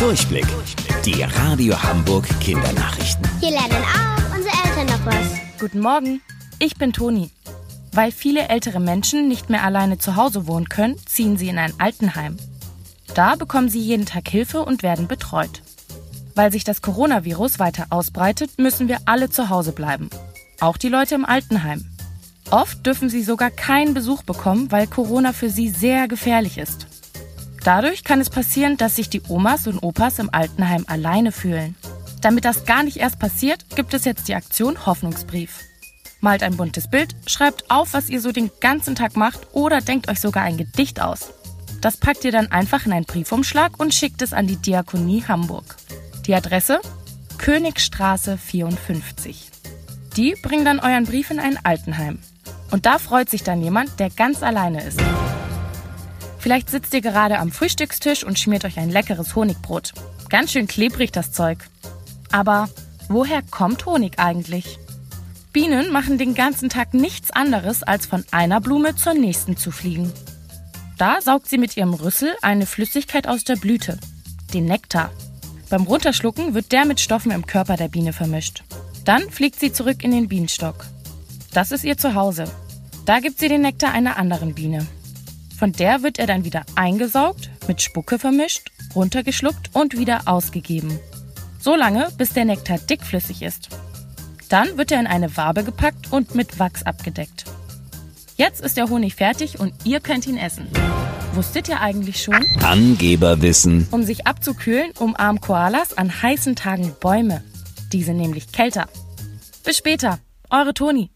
Durchblick. Die Radio Hamburg Kindernachrichten. Hier lernen auch unsere Eltern noch was. Guten Morgen, ich bin Toni. Weil viele ältere Menschen nicht mehr alleine zu Hause wohnen können, ziehen sie in ein Altenheim. Da bekommen sie jeden Tag Hilfe und werden betreut. Weil sich das Coronavirus weiter ausbreitet, müssen wir alle zu Hause bleiben. Auch die Leute im Altenheim. Oft dürfen sie sogar keinen Besuch bekommen, weil Corona für sie sehr gefährlich ist. Dadurch kann es passieren, dass sich die Omas und Opas im Altenheim alleine fühlen. Damit das gar nicht erst passiert, gibt es jetzt die Aktion Hoffnungsbrief. Malt ein buntes Bild, schreibt auf, was ihr so den ganzen Tag macht oder denkt euch sogar ein Gedicht aus. Das packt ihr dann einfach in einen Briefumschlag und schickt es an die Diakonie Hamburg. Die Adresse? Königstraße 54. Die bringen dann euren Brief in ein Altenheim. Und da freut sich dann jemand, der ganz alleine ist. Vielleicht sitzt ihr gerade am Frühstückstisch und schmiert euch ein leckeres Honigbrot. Ganz schön klebrig das Zeug. Aber woher kommt Honig eigentlich? Bienen machen den ganzen Tag nichts anderes, als von einer Blume zur nächsten zu fliegen. Da saugt sie mit ihrem Rüssel eine Flüssigkeit aus der Blüte, den Nektar. Beim Runterschlucken wird der mit Stoffen im Körper der Biene vermischt. Dann fliegt sie zurück in den Bienenstock. Das ist ihr Zuhause. Da gibt sie den Nektar einer anderen Biene. Von der wird er dann wieder eingesaugt, mit Spucke vermischt, runtergeschluckt und wieder ausgegeben. So lange, bis der Nektar dickflüssig ist. Dann wird er in eine Wabe gepackt und mit Wachs abgedeckt. Jetzt ist der Honig fertig und ihr könnt ihn essen. Wusstet ihr eigentlich schon? Angeberwissen. Um sich abzukühlen, umarmen Koalas an heißen Tagen Bäume. Die sind nämlich kälter. Bis später, eure Toni.